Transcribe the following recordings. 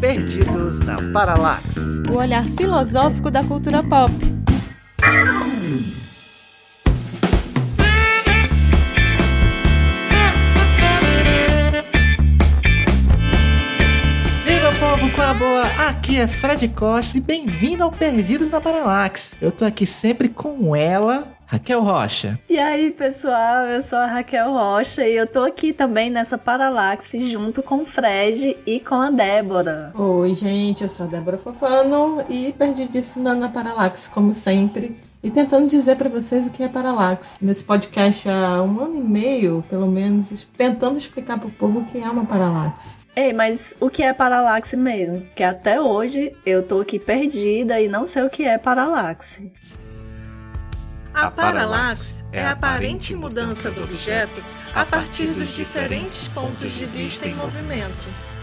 Perdidos na Paralax. O olhar filosófico da cultura pop. E meu povo, com a boa? Aqui é Fred Costa e bem-vindo ao Perdidos na Paralax. Eu tô aqui sempre com ela, Raquel Rocha. E aí, pessoal, eu sou a Raquel Rocha e eu tô aqui também nessa Paralaxe junto com o Fred e com a Débora. Oi, gente, eu sou a Débora Fofano e perdidíssima na Paralaxe, como sempre. E tentando dizer para vocês o que é Paralaxe. Nesse podcast há um ano e meio, pelo menos, tentando explicar pro povo o que é uma Paralaxe. Ei, mas o que é Paralaxe mesmo? Que até hoje eu tô aqui perdida e não sei o que é Paralaxe. A paralaxe é a aparente mudança do objeto a partir dos diferentes pontos de vista em movimento.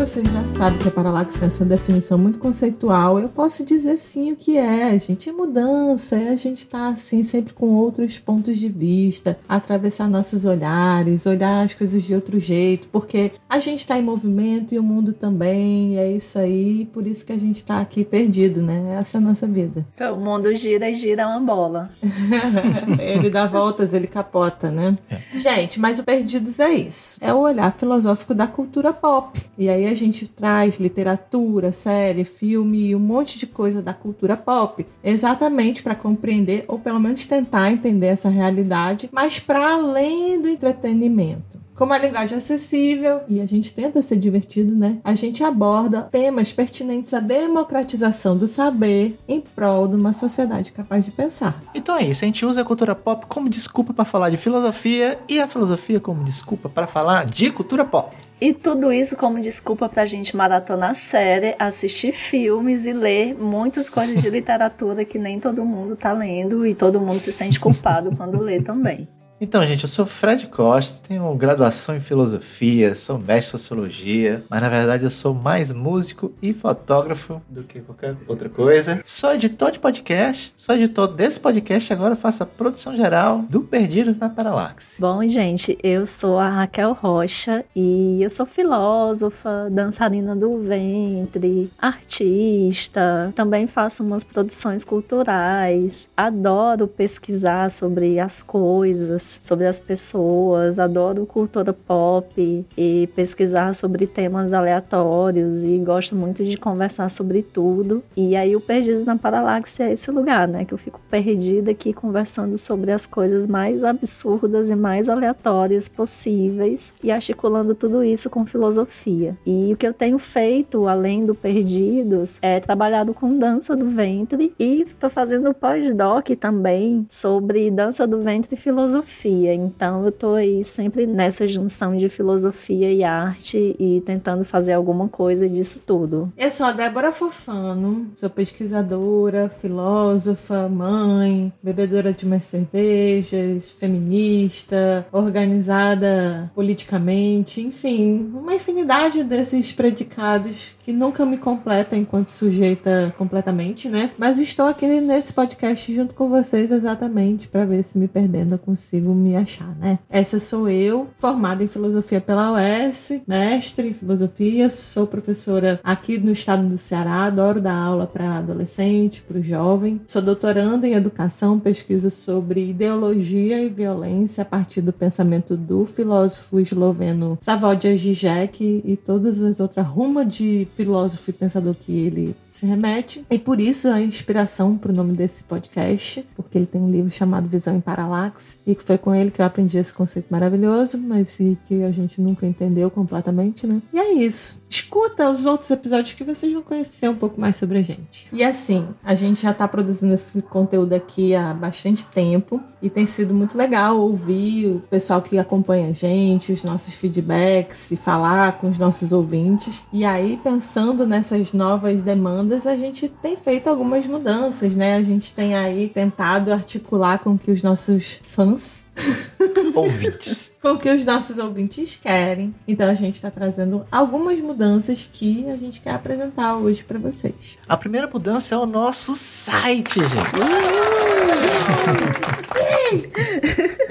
Vocês já sabem que a paralaxe tem essa definição muito conceitual, eu posso dizer sim o que é. Gente, é mudança, é a gente estar assim sempre com outros pontos de vista, atravessar nossos olhares, olhar as coisas de outro jeito, porque a gente está em movimento e o mundo também, e é isso aí, por isso que a gente está aqui perdido, né? Essa é a nossa vida. O mundo gira e gira uma bola. ele dá voltas, ele capota, né? Gente, mas o Perdidos é isso. É o olhar filosófico da cultura pop. E aí a gente traz literatura, série, filme e um monte de coisa da cultura pop, exatamente para compreender ou pelo menos tentar entender essa realidade, mas para além do entretenimento. Como a linguagem é acessível e a gente tenta ser divertido, né? A gente aborda temas pertinentes à democratização do saber em prol de uma sociedade capaz de pensar. Então é isso, a gente usa a cultura pop como desculpa para falar de filosofia e a filosofia como desculpa para falar de cultura pop. E tudo isso como desculpa pra gente maratonar série, assistir filmes e ler muitas coisas de literatura que nem todo mundo tá lendo e todo mundo se sente culpado quando lê também. Então, gente, eu sou Fred Costa, tenho graduação em filosofia, sou mestre em sociologia, mas na verdade eu sou mais músico e fotógrafo do que qualquer outra coisa. Sou editor de podcast, sou editor desse podcast, agora faço a produção geral do Perdidos na Paralaxe. Bom, gente, eu sou a Raquel Rocha e eu sou filósofa, dançarina do ventre, artista, também faço umas produções culturais, adoro pesquisar sobre as coisas, sobre as pessoas, adoro cultura pop e pesquisar sobre temas aleatórios e gosto muito de conversar sobre tudo. E aí o Perdidos na Paralaxe é esse lugar, né, que eu fico perdida aqui conversando sobre as coisas mais absurdas e mais aleatórias possíveis e articulando tudo isso com filosofia. E o que eu tenho feito, além do Perdidos, é trabalhado com dança do ventre e tô fazendo pós-doc também sobre dança do ventre e filosofia. Então eu tô aí sempre nessa junção de filosofia e arte e tentando fazer alguma coisa disso tudo. Eu sou a Débora Fofano, sou pesquisadora, filósofa, mãe, bebedora de umas cervejas, feminista, organizada politicamente, enfim, uma infinidade desses predicados que nunca me completam enquanto sujeita completamente, né? Mas estou aqui nesse podcast junto com vocês exatamente para ver se me perdendo eu consigo me achar, né? Essa sou eu, formada em filosofia pela UES, mestre em filosofia, sou professora aqui no estado do Ceará, adoro dar aula para adolescente, para o jovem. Sou doutoranda em educação, pesquiso sobre ideologia e violência a partir do pensamento do filósofo esloveno Savodia Žižek e todas as outras rumas de filósofo e pensador que ele se remete. E por isso a inspiração para o nome desse podcast, porque ele tem um livro chamado Visão em Paralaxe e que foi com ele que eu aprendi esse conceito maravilhoso, mas que a gente nunca entendeu completamente, né? E é isso. Escuta os outros episódios que vocês vão conhecer um pouco mais sobre a gente. E assim, a gente já tá produzindo esse conteúdo aqui há bastante tempo e tem sido muito legal ouvir o pessoal que acompanha a gente, os nossos feedbacks e falar com os nossos ouvintes. E aí, pensando nessas novas demandas, a gente tem feito algumas mudanças, né? A gente tem aí tentado articular com que os nossos fãs Ouvintes. com o que os nossos ouvintes querem. Então a gente está trazendo algumas mudanças que a gente quer apresentar hoje para vocês. A primeira mudança é o nosso site, gente.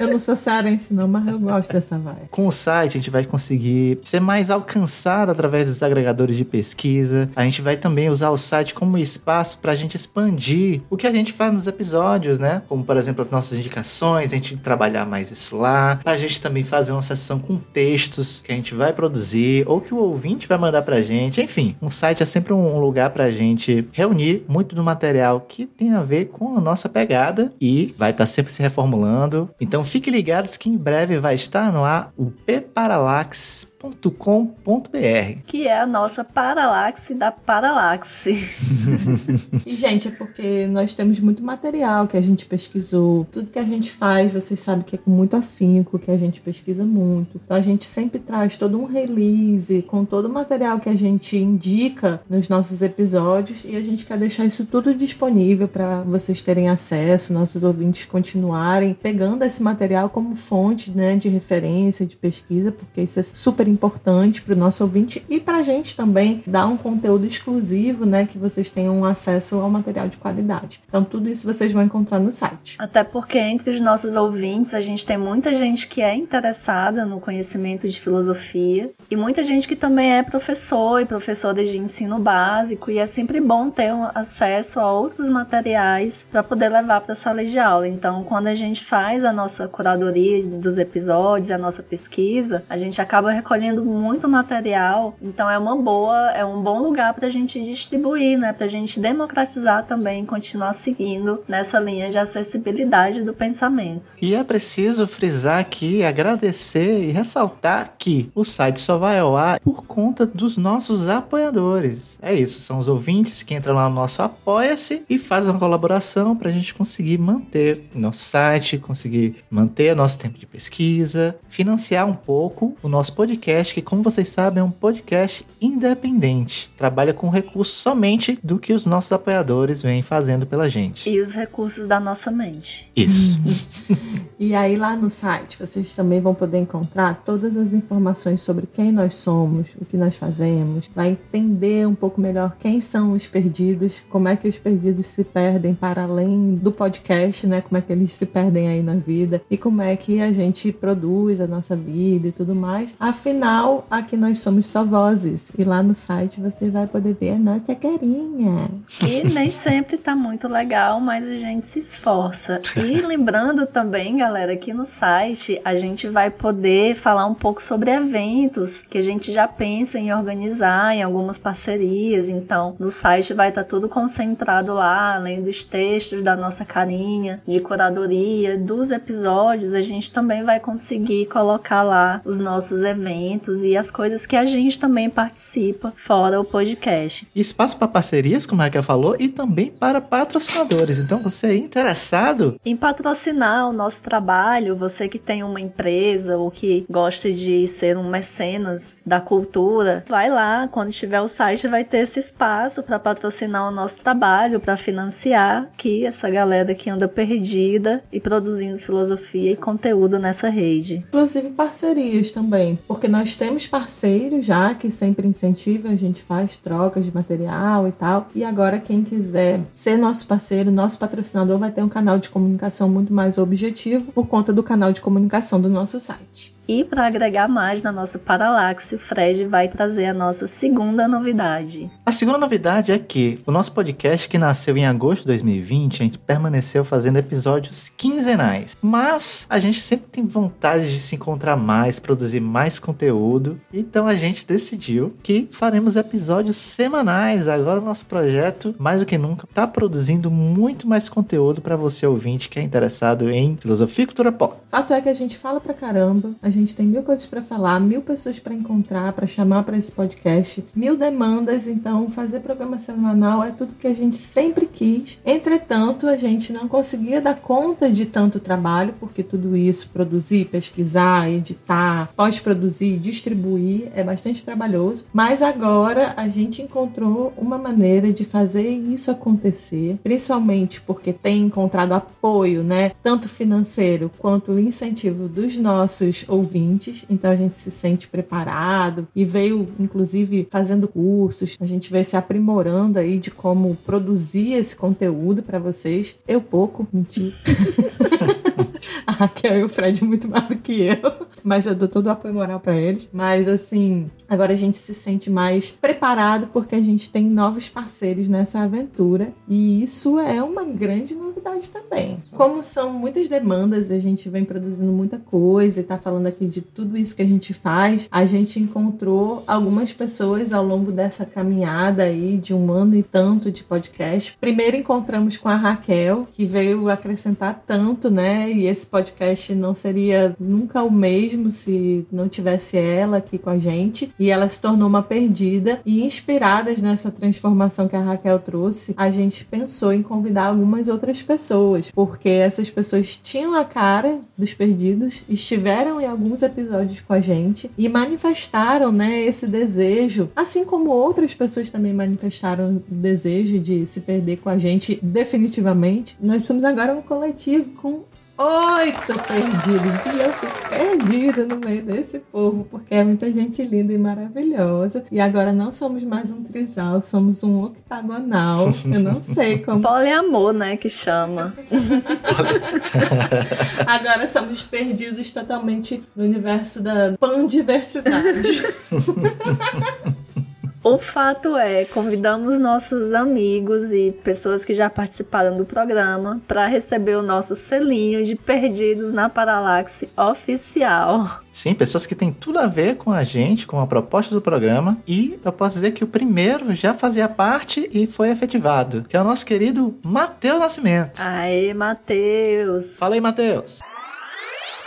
Eu Eu não sou cearense não, mas eu gosto dessa vibe. Com o site, a gente vai conseguir ser mais alcançado através dos agregadores de pesquisa. A gente vai também usar o site como espaço para a gente expandir o que a gente faz nos episódios, né? Como, por exemplo, as nossas indicações, a gente trabalhar mais isso lá. Para a gente também fazer uma sessão com textos que a gente vai produzir ou que o ouvinte vai mandar para a gente. Enfim, um site é sempre um lugar para a gente reunir muito do material que tem a ver com a nossa pegada e vai estar tá sempre se reformulando. Então fiquem ligados que em breve vai estar no ar o P Parallax paralaxe.com.br. Que é a nossa paralaxe da paralaxe. e, gente, é porque nós temos muito material que a gente pesquisou. Tudo que a gente faz, vocês sabem que é com muito afinco, que a gente pesquisa muito. Então, a gente sempre traz todo um release com todo o material que a gente indica nos nossos episódios e a gente quer deixar isso tudo disponível para vocês terem acesso, nossos ouvintes continuarem pegando esse material como fonte né, de referência, de pesquisa, porque isso é super importante para o nosso ouvinte e para a gente também dar um conteúdo exclusivo, né, que vocês tenham acesso ao material de qualidade. Então tudo isso vocês vão encontrar no site. Até porque entre os nossos ouvintes a gente tem muita gente que é interessada no conhecimento de filosofia e muita gente que também é professor e professora de ensino básico e é sempre bom ter um acesso a outros materiais para poder levar para a sala de aula. Então, quando a gente faz a nossa curadoria dos episódios, a nossa pesquisa, a gente acaba recolhendo recolhendo muito material, então é uma boa, é um bom lugar para a gente distribuir, né? Para a gente democratizar também, continuar seguindo nessa linha de acessibilidade do pensamento. E é preciso frisar aqui, agradecer e ressaltar que o site só vai ao ar por conta dos nossos apoiadores. É isso, são os ouvintes que entram lá no nosso Apoia-se e fazem uma colaboração para a gente conseguir manter nosso site, conseguir manter nosso tempo de pesquisa, financiar um pouco o nosso podcast podcast que, como vocês sabem, é um podcast independente. Trabalha com recursos somente do que os nossos apoiadores vêm fazendo pela gente. E os recursos da nossa mente. Isso. e aí lá no site vocês também vão poder encontrar todas as informações sobre quem nós somos, o que nós fazemos, vai entender um pouco melhor quem são os perdidos, como é que os perdidos se perdem para além do podcast, né? Como é que eles se perdem aí na vida e como é que a gente produz a nossa vida e tudo mais. Afinal, Afinal, aqui nós somos só vozes. E lá no site você vai poder ver a nossa carinha. E nem sempre tá muito legal, mas a gente se esforça. E lembrando também, galera, que no site a gente vai poder falar um pouco sobre eventos que a gente já pensa em organizar em algumas parcerias. Então, no site vai estar tá tudo concentrado lá, além dos textos da nossa carinha, de curadoria, dos episódios, a gente também vai conseguir colocar lá os nossos eventos e as coisas que a gente também participa fora o podcast. Espaço para parcerias, como a Raquel falou, e também para patrocinadores. Então, você é interessado em patrocinar o nosso trabalho, você que tem uma empresa ou que gosta de ser um mecenas da cultura, vai lá, quando tiver o site vai ter esse espaço para patrocinar o nosso trabalho, para financiar que essa galera que anda perdida e produzindo filosofia e conteúdo nessa rede. Inclusive parcerias também, porque nós nós temos parceiros já que sempre incentivam, a gente faz trocas de material e tal. E agora, quem quiser ser nosso parceiro, nosso patrocinador, vai ter um canal de comunicação muito mais objetivo por conta do canal de comunicação do nosso site. E para agregar mais na nossa paralaxe, o Fred vai trazer a nossa segunda novidade. A segunda novidade é que o nosso podcast, que nasceu em agosto de 2020, a gente permaneceu fazendo episódios quinzenais. Mas a gente sempre tem vontade de se encontrar mais, produzir mais conteúdo. Então a gente decidiu que faremos episódios semanais. Agora o nosso projeto, mais do que nunca, está produzindo muito mais conteúdo para você ouvinte que é interessado em filosofia e cultura pop. Fato é que a gente fala pra caramba, a gente gente tem mil coisas para falar, mil pessoas para encontrar, para chamar para esse podcast, mil demandas. Então, fazer programa semanal é tudo que a gente sempre quis. Entretanto, a gente não conseguia dar conta de tanto trabalho, porque tudo isso, produzir, pesquisar, editar, pós-produzir, distribuir, é bastante trabalhoso. Mas agora a gente encontrou uma maneira de fazer isso acontecer, principalmente porque tem encontrado apoio, né? Tanto financeiro quanto incentivo dos nossos ouvintes ouvintes, então a gente se sente preparado e veio, inclusive, fazendo cursos. A gente veio se aprimorando aí de como produzir esse conteúdo para vocês. Eu pouco, mentira. a Raquel e o Fred muito mais do que eu. Mas eu dou todo o apoio moral para eles. Mas assim, agora a gente se sente mais preparado porque a gente tem novos parceiros nessa aventura. E isso é uma grande novidade também. Como são muitas demandas, a gente vem produzindo muita coisa e tá falando aqui de tudo isso que a gente faz, a gente encontrou algumas pessoas ao longo dessa caminhada aí de um ano e tanto de podcast. Primeiro encontramos com a Raquel, que veio acrescentar tanto, né? E esse podcast não seria nunca o mesmo se não tivesse ela aqui com a gente. E ela se tornou uma perdida. E inspiradas nessa transformação que a Raquel trouxe, a gente pensou em convidar algumas outras pessoas, porque essas pessoas tinham a cara dos perdidos, estiveram em alguns episódios com a gente e manifestaram, né, esse desejo, assim como outras pessoas também manifestaram o desejo de se perder com a gente definitivamente. Nós somos agora um coletivo com oito perdidos. E eu fico perdida no meio desse povo, porque é muita gente linda e maravilhosa. E agora não somos mais um trisal, somos um octagonal. Eu não sei como. Poliamor, né? Que chama. agora somos perdidos totalmente no universo da pandiversidade. O fato é, convidamos nossos amigos e pessoas que já participaram do programa para receber o nosso selinho de Perdidos na Paralaxe oficial. Sim, pessoas que têm tudo a ver com a gente, com a proposta do programa. E eu posso dizer que o primeiro já fazia parte e foi efetivado, que é o nosso querido Matheus Nascimento. Aê, Matheus! Fala aí, Matheus!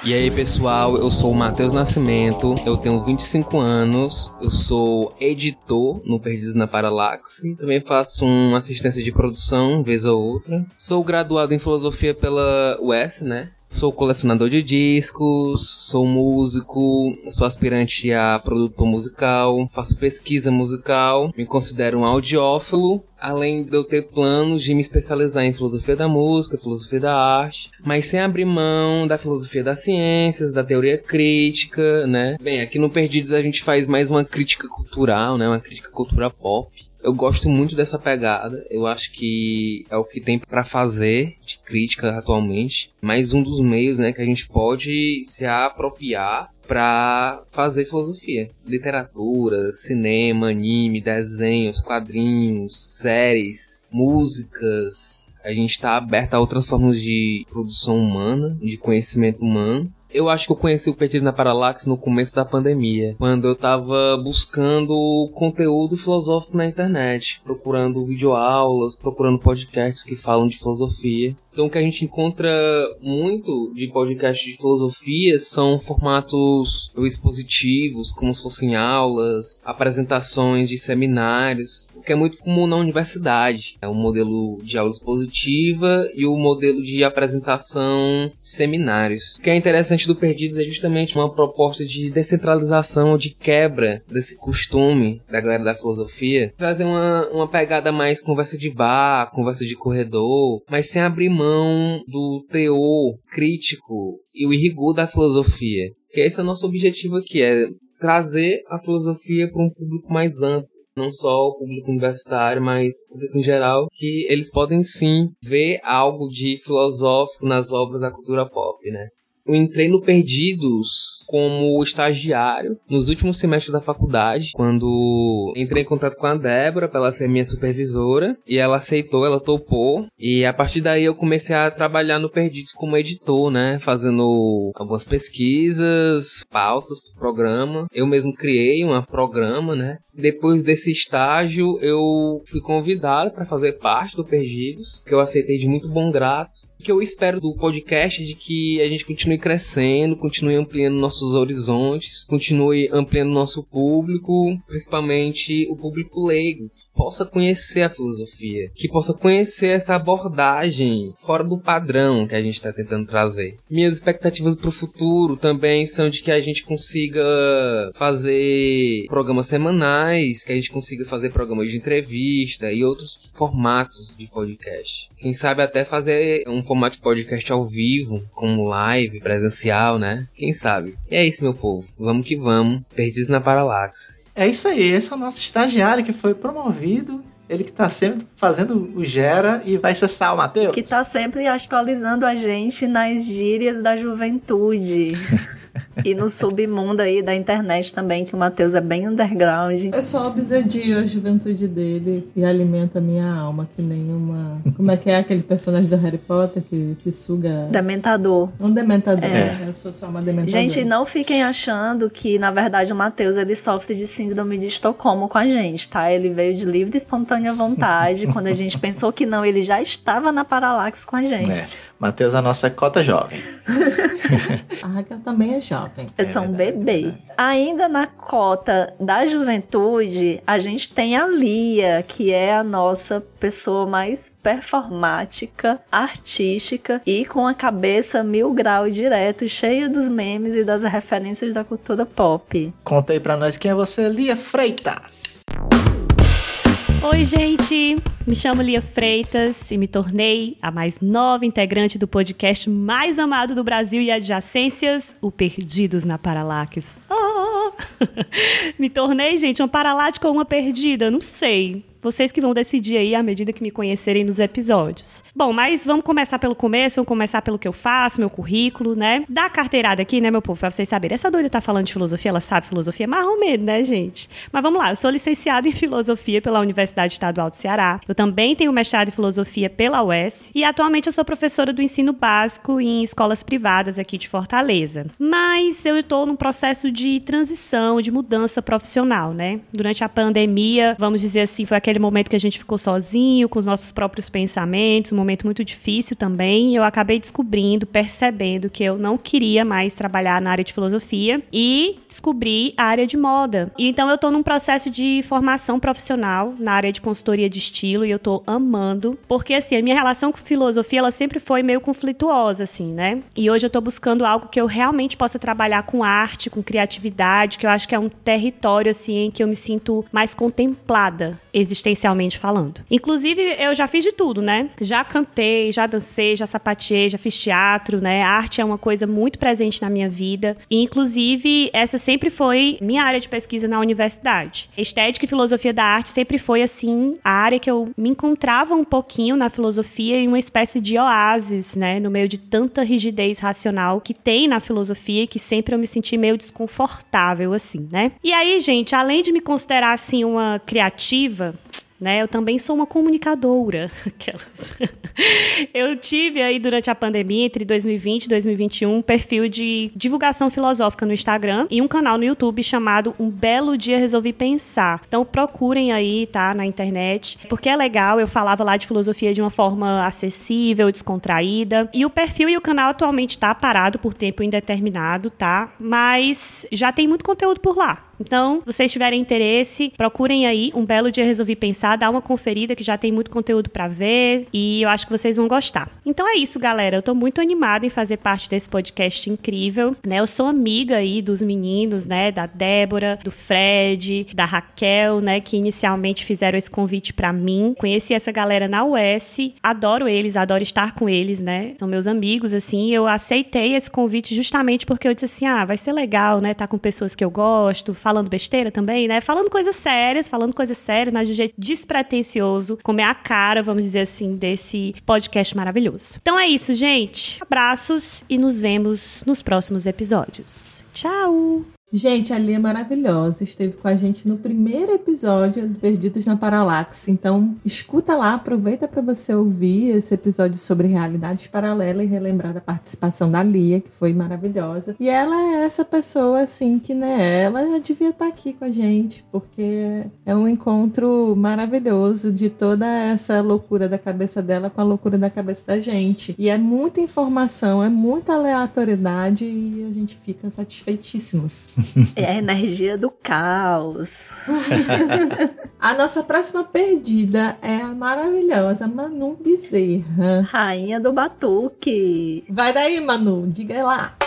E aí pessoal, eu sou o Matheus Nascimento, eu tenho 25 anos, eu sou editor no Perdidos na Paralaxe, também faço uma assistência de produção, vez ou outra. Sou graduado em filosofia pela UES, né? Sou colecionador de discos, sou músico, sou aspirante a produtor musical, faço pesquisa musical, me considero um audiófilo, além de eu ter planos de me especializar em filosofia da música, filosofia da arte, mas sem abrir mão da filosofia das ciências, da teoria crítica, né? Bem, aqui no Perdidos a gente faz mais uma crítica cultural, né? Uma crítica cultura pop. Eu gosto muito dessa pegada. Eu acho que é o que tem para fazer de crítica atualmente. Mais um dos meios, né, que a gente pode se apropriar para fazer filosofia, literatura, cinema, anime, desenhos, quadrinhos, séries, músicas. A gente está aberto a outras formas de produção humana, de conhecimento humano. Eu acho que eu conheci o Petis na Paralax no começo da pandemia, quando eu tava buscando conteúdo filosófico na internet, procurando videoaulas, procurando podcasts que falam de filosofia. Então, o que a gente encontra muito de podcast de filosofia são formatos expositivos, como se fossem aulas, apresentações de seminários, que é muito comum na universidade. É o modelo de aula expositiva e o modelo de apresentação de seminários. O que é interessante do Perdidos é justamente uma proposta de descentralização, de quebra desse costume da galera da filosofia, trazer uma, uma pegada mais conversa de bar, conversa de corredor, mas sem abrir mão mão do teor crítico e o rigor da filosofia. Que esse é o nosso objetivo aqui, é trazer a filosofia para um público mais amplo. Não só o público universitário, mas o público em geral, que eles podem sim ver algo de filosófico nas obras da cultura pop, né? Eu entrei no Perdidos como estagiário nos últimos semestres da faculdade, quando entrei em contato com a Débora para ela ser minha supervisora, e ela aceitou, ela topou, e a partir daí eu comecei a trabalhar no Perdidos como editor, né, fazendo algumas pesquisas, pautas pro programa. Eu mesmo criei um programa, né? Depois desse estágio, eu fui convidado para fazer parte do Perdidos, que eu aceitei de muito bom grato que eu espero do podcast de que a gente continue crescendo, continue ampliando nossos horizontes, continue ampliando nosso público, principalmente o público leigo, possa conhecer a filosofia, que possa conhecer essa abordagem fora do padrão que a gente está tentando trazer. Minhas expectativas para o futuro também são de que a gente consiga fazer programas semanais, que a gente consiga fazer programas de entrevista e outros formatos de podcast. Quem sabe até fazer um formato de podcast ao vivo, como live, presencial, né? Quem sabe? E é isso, meu povo. Vamos que vamos. Perdidos na Paralaxe. É isso aí, esse é o nosso estagiário que foi promovido Ele que tá sempre fazendo o Gera e vai cessar o Matheus. Que tá sempre atualizando a gente nas gírias da juventude. e no submundo aí da internet também, que o Matheus é bem underground. Eu só obsedio a juventude dele e alimento a minha alma, que nem uma. Como é que é aquele personagem do Harry Potter que, que suga. Dementador. Um dementador. É. Eu sou só uma dementadora. Gente, não fiquem achando que, na verdade, o Matheus ele sofre de síndrome de Estocolmo com a gente, tá? Ele veio de livre e espontânea vontade. Quando a gente pensou que não, ele já estava na Paralax com a gente. É. Matheus, a nossa cota jovem. a Raquel também é jovem. Eu sou um bebê. Ainda na cota da juventude, a gente tem a Lia, que é a nossa pessoa mais performática, artística e com a cabeça mil grau direto, cheia dos memes e das referências da cultura pop. Conta aí pra nós quem é você, Lia Freitas. Oi, gente! Me chamo Lia Freitas e me tornei a mais nova integrante do podcast mais amado do Brasil e adjacências, o Perdidos na Paralax. Oh! me tornei, gente, uma paralática ou uma perdida? Não sei. Vocês que vão decidir aí à medida que me conhecerem nos episódios. Bom, mas vamos começar pelo começo, vamos começar pelo que eu faço, meu currículo, né? Dá carteirada aqui, né, meu povo, pra vocês saberem. Essa doida tá falando de filosofia, ela sabe filosofia, marrom medo, né, gente? Mas vamos lá, eu sou licenciada em filosofia pela Universidade Estadual do Ceará. Eu também tenho mestrado em filosofia pela UES e atualmente eu sou professora do ensino básico em escolas privadas aqui de Fortaleza. Mas eu estou num processo de transição, de mudança profissional, né? Durante a pandemia, vamos dizer assim, foi aquele aquele momento que a gente ficou sozinho, com os nossos próprios pensamentos, um momento muito difícil também. Eu acabei descobrindo, percebendo que eu não queria mais trabalhar na área de filosofia e descobri a área de moda. E então eu tô num processo de formação profissional na área de consultoria de estilo e eu tô amando, porque assim, a minha relação com filosofia, ela sempre foi meio conflituosa assim, né? E hoje eu tô buscando algo que eu realmente possa trabalhar com arte, com criatividade, que eu acho que é um território assim em que eu me sinto mais contemplada existencialmente falando. Inclusive, eu já fiz de tudo, né? Já cantei, já dancei, já sapateei, já fiz teatro, né? A arte é uma coisa muito presente na minha vida. E, inclusive, essa sempre foi minha área de pesquisa na universidade. Estética e filosofia da arte sempre foi, assim, a área que eu me encontrava um pouquinho na filosofia em uma espécie de oásis, né? No meio de tanta rigidez racional que tem na filosofia e que sempre eu me senti meio desconfortável, assim, né? E aí, gente, além de me considerar, assim, uma criativa, né? Eu também sou uma comunicadora. Aquelas. Eu tive aí durante a pandemia, entre 2020 e 2021, um perfil de divulgação filosófica no Instagram e um canal no YouTube chamado Um Belo Dia Resolvi Pensar. Então procurem aí, tá, na internet, porque é legal. Eu falava lá de filosofia de uma forma acessível, descontraída. E o perfil e o canal atualmente tá parado por tempo indeterminado, tá? Mas já tem muito conteúdo por lá. Então, se vocês tiverem interesse, procurem aí. Um belo dia resolvi pensar, dá uma conferida que já tem muito conteúdo para ver e eu acho que vocês vão gostar. Então é isso, galera. Eu tô muito animada em fazer parte desse podcast incrível, né? Eu sou amiga aí dos meninos, né, da Débora, do Fred, da Raquel, né, que inicialmente fizeram esse convite para mim. Conheci essa galera na US, adoro eles, adoro estar com eles, né? São meus amigos assim. Eu aceitei esse convite justamente porque eu disse assim: "Ah, vai ser legal, né, tá com pessoas que eu gosto, falando besteira também, né? Falando coisas sérias, falando coisas sérias, mas de um jeito despretensioso, como é a cara, vamos dizer assim, desse podcast maravilhoso. Então é isso, gente. Abraços e nos vemos nos próximos episódios. Tchau! Gente, a Lia é maravilhosa. Esteve com a gente no primeiro episódio do Perdidos na Paralaxe. Então, escuta lá, aproveita para você ouvir esse episódio sobre realidades paralelas e relembrar da participação da Lia, que foi maravilhosa. E ela é essa pessoa, assim, que, né, ela devia estar aqui com a gente, porque é um encontro maravilhoso de toda essa loucura da cabeça dela com a loucura da cabeça da gente. E é muita informação, é muita aleatoriedade e a gente fica satisfeitíssimos. É a energia do caos. a nossa próxima perdida é a maravilhosa Manu Bezerra. Rainha do Batuque. Vai daí, Manu, diga lá.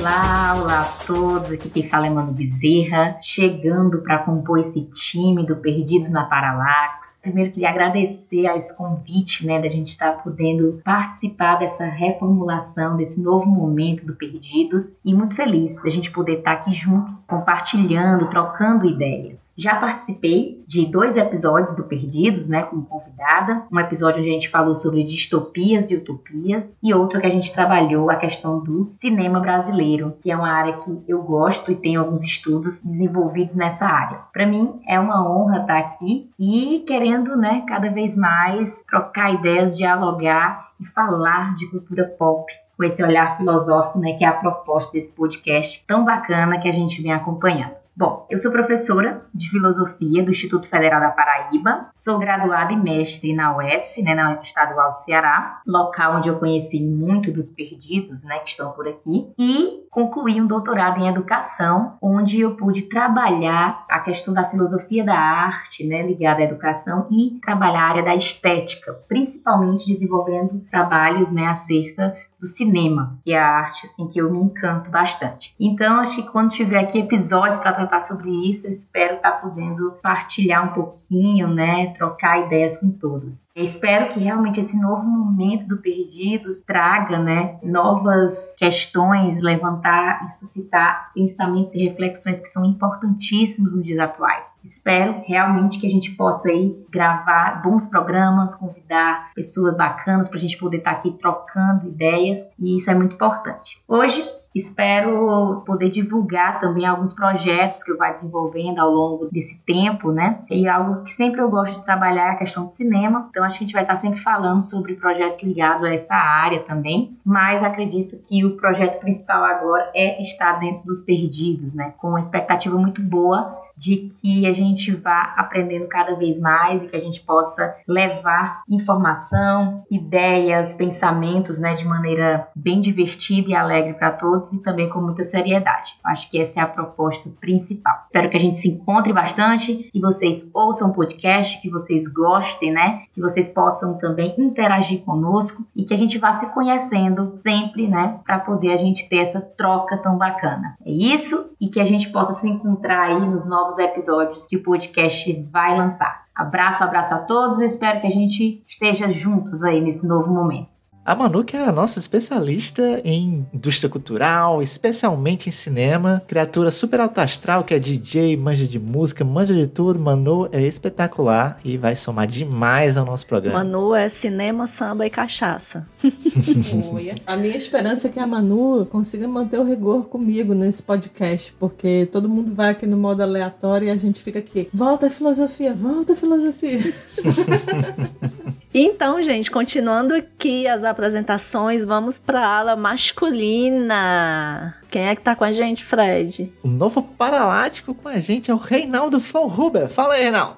Olá, olá a todos. Aqui quem fala é Manu Bezerra, chegando para compor esse time do Perdidos na Paralax. Primeiro queria agradecer a esse convite, né, da gente estar tá podendo participar dessa reformulação, desse novo momento do Perdidos e muito feliz da gente poder estar tá aqui juntos, compartilhando, trocando ideias. Já participei de dois episódios do Perdidos, né, como convidada. Um episódio onde a gente falou sobre distopias e utopias e outro que a gente trabalhou a questão do cinema brasileiro, que é uma área que eu gosto e tenho alguns estudos desenvolvidos nessa área. Para mim é uma honra estar aqui e querendo, né, cada vez mais trocar ideias, dialogar e falar de cultura pop com esse olhar filosófico, né, que é a proposta desse podcast tão bacana que a gente vem acompanhando. Bom, eu sou professora de filosofia do Instituto Federal da Paraíba, sou graduada e mestre na UES, né, na Estadual do Ceará, local onde eu conheci muito dos perdidos, né, que estão por aqui, e concluí um doutorado em educação, onde eu pude trabalhar a questão da filosofia da arte, né, ligada à educação, e trabalhar a área da estética, principalmente desenvolvendo trabalhos, né, acerca do cinema, que é a arte assim que eu me encanto bastante. Então, acho que quando tiver aqui episódios para tratar sobre isso, eu espero estar tá podendo partilhar um pouquinho, né, trocar ideias com todos. Eu espero que realmente esse novo momento do Perdidos traga né, novas questões, levantar e suscitar pensamentos e reflexões que são importantíssimos nos dias atuais. Espero realmente que a gente possa aí gravar bons programas, convidar pessoas bacanas para a gente poder estar tá aqui trocando ideias e isso é muito importante. Hoje Espero poder divulgar também alguns projetos que eu vou desenvolvendo ao longo desse tempo, né? E algo que sempre eu gosto de trabalhar é a questão do cinema. Então, acho que a gente vai estar sempre falando sobre projetos ligados a essa área também. Mas acredito que o projeto principal agora é estar dentro dos perdidos, né? Com uma expectativa muito boa de que a gente vá aprendendo cada vez mais e que a gente possa levar informação, ideias, pensamentos, né, de maneira bem divertida e alegre para todos e também com muita seriedade. Acho que essa é a proposta principal. Espero que a gente se encontre bastante e vocês ouçam o podcast, que vocês gostem, né, que vocês possam também interagir conosco e que a gente vá se conhecendo sempre, né, para poder a gente ter essa troca tão bacana. É isso e que a gente possa se encontrar aí nos novos novos episódios que o podcast vai lançar. Abraço, abraço a todos. Espero que a gente esteja juntos aí nesse novo momento. A Manu, que é a nossa especialista em indústria cultural, especialmente em cinema, criatura super alta astral, que é DJ, manja de música, manja de tudo. Manu é espetacular e vai somar demais ao nosso programa. Manu é cinema, samba e cachaça. a minha esperança é que a Manu consiga manter o rigor comigo nesse podcast, porque todo mundo vai aqui no modo aleatório e a gente fica aqui. Volta a filosofia, volta a filosofia. Então, gente, continuando aqui as apresentações, vamos para a ala masculina. Quem é que tá com a gente, Fred? O novo Paralático com a gente é o Reinaldo Folhuber. Fala aí, Reinaldo.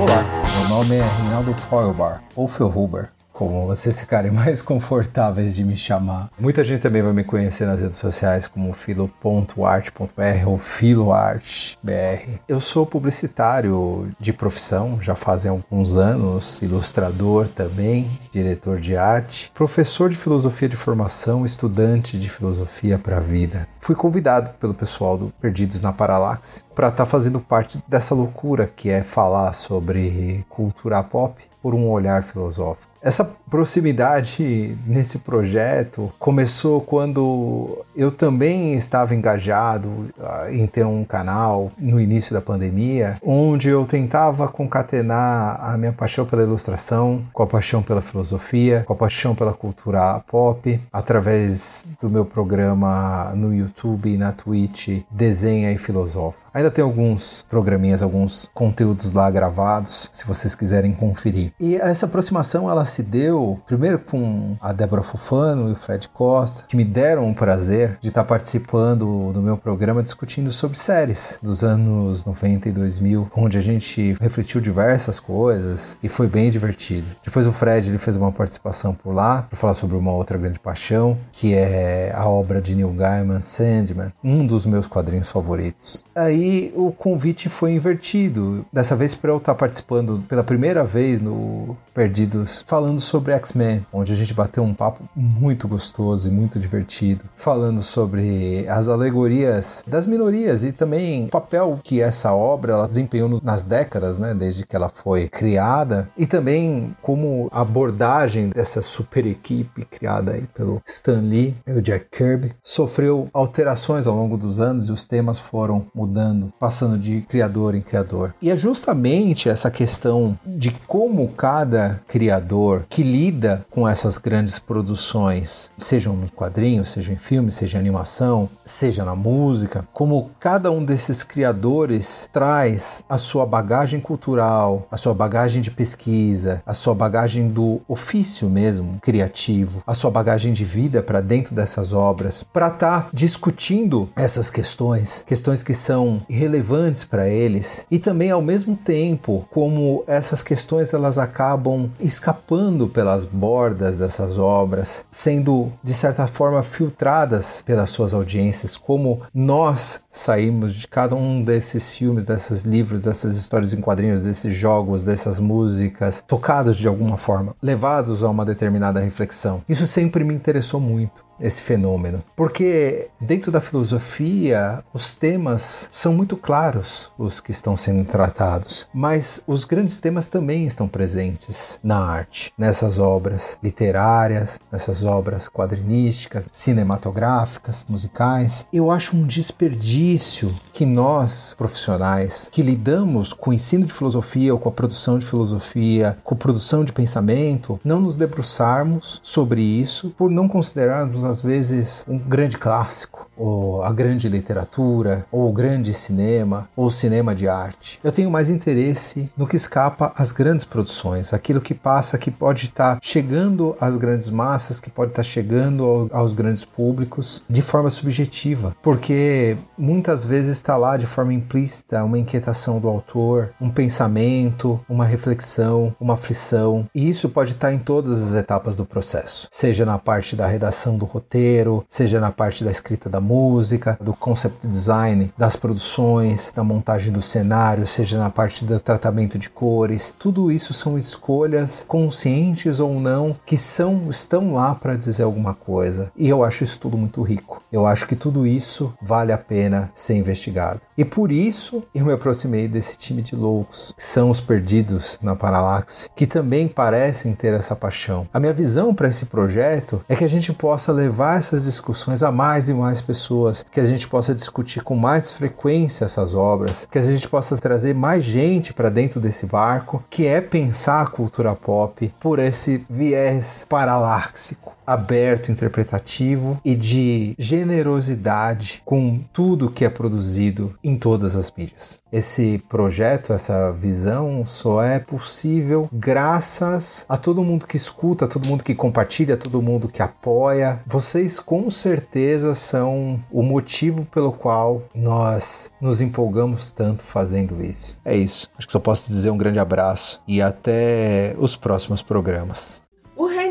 Olá, meu nome é Reinaldo Foilbar, ou Felhuber como vocês ficarem mais confortáveis de me chamar. Muita gente também vai me conhecer nas redes sociais como filo.art.br ou filoartbr. Eu sou publicitário de profissão, já fazem alguns anos, ilustrador também, diretor de arte, professor de filosofia de formação, estudante de filosofia para a vida. Fui convidado pelo pessoal do Perdidos na Paralaxe para estar tá fazendo parte dessa loucura que é falar sobre cultura pop por um olhar filosófico. Essa proximidade nesse projeto começou quando eu também estava engajado ah, em ter um canal no início da pandemia, onde eu tentava concatenar a minha paixão pela ilustração com a paixão pela filosofia, com a paixão pela cultura pop, através do meu programa no YouTube e na Twitch Desenha e Filosofa. Ainda tem alguns programinhas, alguns conteúdos lá gravados, se vocês quiserem conferir. E essa aproximação ela se deu primeiro com a Débora Fufano e o Fred Costa, que me deram o prazer de estar participando do meu programa discutindo sobre séries dos anos 90 e 2000, onde a gente refletiu diversas coisas e foi bem divertido. Depois o Fred ele fez uma participação por lá para falar sobre uma outra grande paixão, que é a obra de Neil Gaiman, Sandman, um dos meus quadrinhos favoritos. Aí o convite foi invertido, dessa vez para eu estar participando pela primeira vez no do Perdidos falando sobre X-Men, onde a gente bateu um papo muito gostoso e muito divertido, falando sobre as alegorias das minorias e também o papel que essa obra ela desempenhou nas décadas, né, desde que ela foi criada, e também como a abordagem dessa super equipe criada aí pelo Stan Lee e o Jack Kirby sofreu alterações ao longo dos anos e os temas foram mudando, passando de criador em criador. E é justamente essa questão de como cada criador que lida com essas grandes produções, sejam no quadrinho, seja em filme, seja em animação, seja na música, como cada um desses criadores traz a sua bagagem cultural, a sua bagagem de pesquisa, a sua bagagem do ofício mesmo criativo, a sua bagagem de vida para dentro dessas obras, para estar tá discutindo essas questões, questões que são relevantes para eles e também ao mesmo tempo como essas questões elas acabam acabam escapando pelas bordas dessas obras, sendo de certa forma filtradas pelas suas audiências, como nós saímos de cada um desses filmes, desses livros, dessas histórias em quadrinhos, desses jogos, dessas músicas, tocados de alguma forma, levados a uma determinada reflexão. Isso sempre me interessou muito esse fenômeno. Porque dentro da filosofia, os temas são muito claros, os que estão sendo tratados, mas os grandes temas também estão presentes na arte, nessas obras literárias, nessas obras quadrinísticas, cinematográficas, musicais. Eu acho um desperdício que nós, profissionais, que lidamos com o ensino de filosofia ou com a produção de filosofia, com a produção de pensamento, não nos debruçarmos sobre isso por não considerarmos às vezes um grande clássico, ou a grande literatura, ou o grande cinema, ou cinema de arte. Eu tenho mais interesse no que escapa às grandes produções, aquilo que passa, que pode estar chegando às grandes massas, que pode estar chegando aos grandes públicos de forma subjetiva, porque muitas vezes está lá de forma implícita uma inquietação do autor, um pensamento, uma reflexão, uma aflição, e isso pode estar em todas as etapas do processo, seja na parte da redação do roteiro, seja na parte da escrita da música, do concept design, das produções, da montagem do cenário, seja na parte do tratamento de cores. Tudo isso são escolhas conscientes ou não que são estão lá para dizer alguma coisa. E eu acho isso tudo muito rico. Eu acho que tudo isso vale a pena ser investigado. E por isso eu me aproximei desse time de loucos, que são os perdidos na Parallax, que também parecem ter essa paixão. A minha visão para esse projeto é que a gente possa levar levar essas discussões a mais e mais pessoas, que a gente possa discutir com mais frequência essas obras, que a gente possa trazer mais gente para dentro desse barco, que é pensar a cultura pop por esse viés paraláxico aberto, interpretativo e de generosidade com tudo que é produzido em todas as mídias. Esse projeto, essa visão só é possível graças a todo mundo que escuta, a todo mundo que compartilha, a todo mundo que apoia. Vocês com certeza são o motivo pelo qual nós nos empolgamos tanto fazendo isso. É isso. Acho que só posso dizer um grande abraço e até os próximos programas.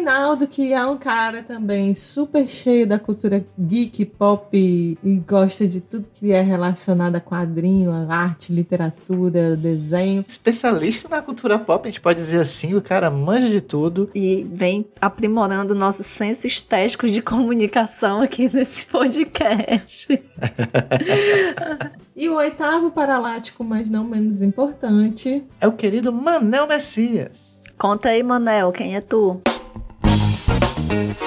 Reinaldo, que é um cara também super cheio da cultura geek, pop e gosta de tudo que é relacionado a quadrinho, a arte, literatura, desenho. Especialista na cultura pop, a gente pode dizer assim, o cara manja de tudo. E vem aprimorando o nosso senso estético de comunicação aqui nesse podcast. e o oitavo paralático, mas não menos importante, é o querido Manel Messias. Conta aí, Manel, quem é tu?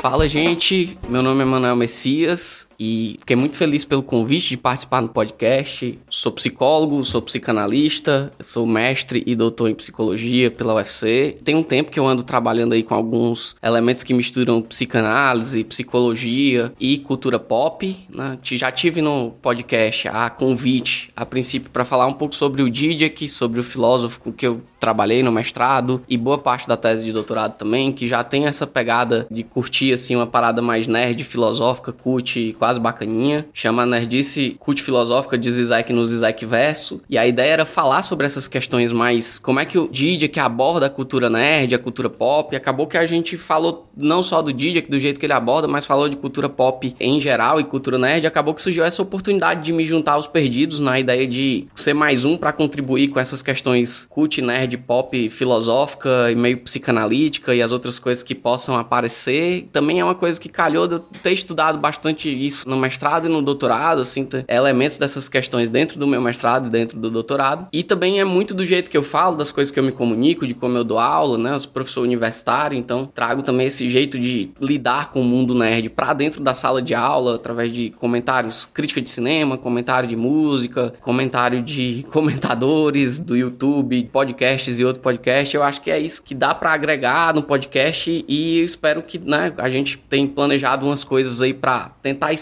Fala, gente. Meu nome é Manuel Messias e fiquei muito feliz pelo convite de participar no podcast. Sou psicólogo, sou psicanalista, sou mestre e doutor em psicologia pela UFC. Tem um tempo que eu ando trabalhando aí com alguns elementos que misturam psicanálise, psicologia e cultura pop. Né? Já tive no podcast a convite, a princípio, para falar um pouco sobre o Didiak, sobre o filósofo com que eu trabalhei no mestrado e boa parte da tese de doutorado também, que já tem essa pegada de curtir assim uma parada mais nerd, filosófica, cult, quase bacaninha. Chama Nerdice Cult Filosófica de Zizek no Zizek Verso. E a ideia era falar sobre essas questões mais. Como é que o Didier que aborda a cultura nerd, a cultura pop. Acabou que a gente falou não só do Didier, do jeito que ele aborda, mas falou de cultura pop em geral e cultura nerd. Acabou que surgiu essa oportunidade de me juntar aos perdidos na ideia de ser mais um para contribuir com essas questões cult, nerd, pop, filosófica e meio psicanalítica e as outras coisas que possam aparecer. Também é uma coisa que calhou de eu ter estudado bastante isso no mestrado e no doutorado, assim, elementos dessas questões dentro do meu mestrado e dentro do doutorado. E também é muito do jeito que eu falo, das coisas que eu me comunico, de como eu dou aula, né? Eu sou professor universitário, então trago também esse jeito de lidar com o mundo nerd para dentro da sala de aula, através de comentários, crítica de cinema, comentário de música, comentário de comentadores do YouTube, podcasts e outro podcast. Eu acho que é isso que dá para agregar no podcast e espero que, né, a gente tenha planejado umas coisas aí para tentar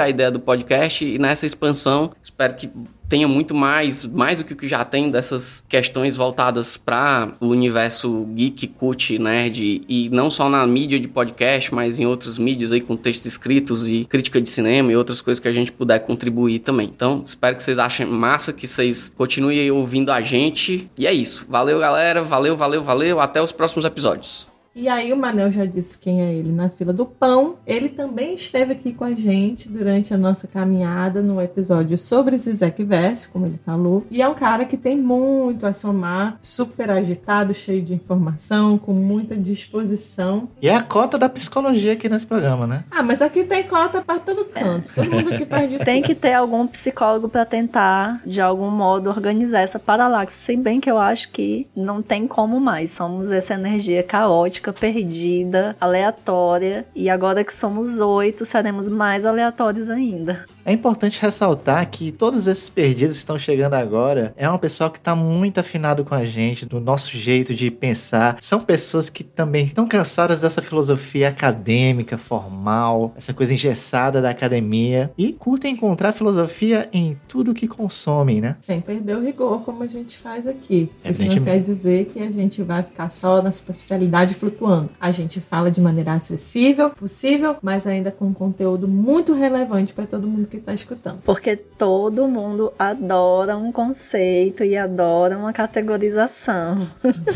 a ideia do podcast e nessa expansão, espero que tenha muito mais, mais do que já tem dessas questões voltadas para o universo geek, cult, nerd, e não só na mídia de podcast, mas em outras mídias aí com textos escritos e crítica de cinema e outras coisas que a gente puder contribuir também. Então, espero que vocês achem massa, que vocês continuem ouvindo a gente. E é isso. Valeu, galera. Valeu, valeu, valeu. Até os próximos episódios. E aí o Manel já disse quem é ele na fila do pão. Ele também esteve aqui com a gente durante a nossa caminhada no episódio sobre Zizek Verse, como ele falou. E é um cara que tem muito a somar, super agitado, cheio de informação, com muita disposição. E é a cota da psicologia aqui nesse programa, né? Ah, mas aqui tem cota para todo canto. Todo mundo aqui perde Tem que ter algum psicólogo para tentar, de algum modo, organizar essa paralaxe. Se bem que eu acho que não tem como mais. Somos essa energia caótica perdida, aleatória, e agora que somos oito, seremos mais aleatórios ainda. É importante ressaltar que todos esses perdidos que estão chegando agora é uma pessoa que está muito afinado com a gente, do nosso jeito de pensar. São pessoas que também estão cansadas dessa filosofia acadêmica, formal, essa coisa engessada da academia e curtem encontrar filosofia em tudo que consomem, né? Sem perder o rigor, como a gente faz aqui. Isso não quer dizer que a gente vai ficar só na superficialidade flutuando. A gente fala de maneira acessível, possível, mas ainda com conteúdo muito relevante para todo mundo que está escutando. Porque todo mundo adora um conceito e adora uma categorização.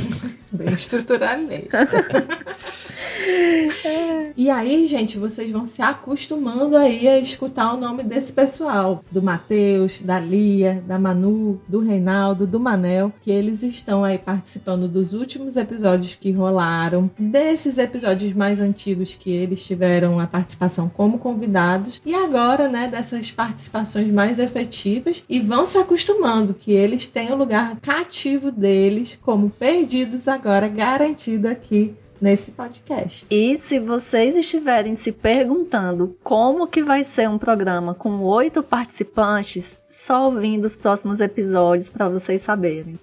Bem estruturalista. E aí, gente, vocês vão se acostumando aí a escutar o nome desse pessoal, do Matheus, da Lia, da Manu, do Reinaldo, do Manel, que eles estão aí participando dos últimos episódios que rolaram, desses episódios mais antigos que eles tiveram a participação como convidados e agora, né, dessas participações mais efetivas e vão se acostumando que eles têm o lugar cativo deles como perdidos agora garantido aqui nesse podcast. E se vocês estiverem se perguntando como que vai ser um programa com oito participantes, só ouvindo os próximos episódios para vocês saberem.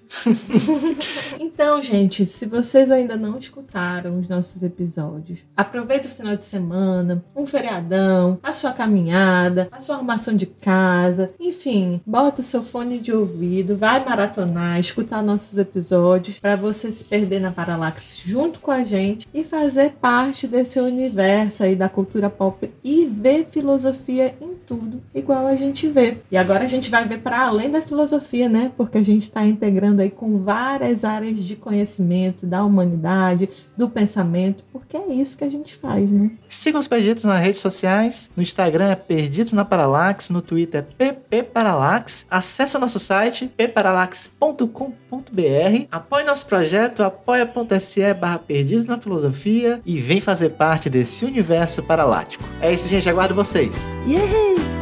então, gente, se vocês ainda não escutaram os nossos episódios, aproveita o final de semana, um feriadão, a sua caminhada, a sua arrumação de casa, enfim, bota o seu fone de ouvido, vai maratonar, escutar nossos episódios para você se perder na Paralaxe junto com a gente e fazer parte desse universo aí da cultura pop e ver filosofia em tudo, igual a gente vê. E agora a gente vai ver para além da filosofia, né? Porque a gente está integrando aí com várias áreas de conhecimento da humanidade, do pensamento, porque é isso que a gente faz, né? Sigam os Perdidos nas redes sociais. No Instagram é Perdidos na Paralax, no Twitter é PP Paralax. Acesse nosso site pparalax.com.br. Apoie nosso projeto apoia.se barra Perdidos na Filosofia e vem fazer parte desse universo paralático. É isso, gente. Aguardo vocês. Yeah!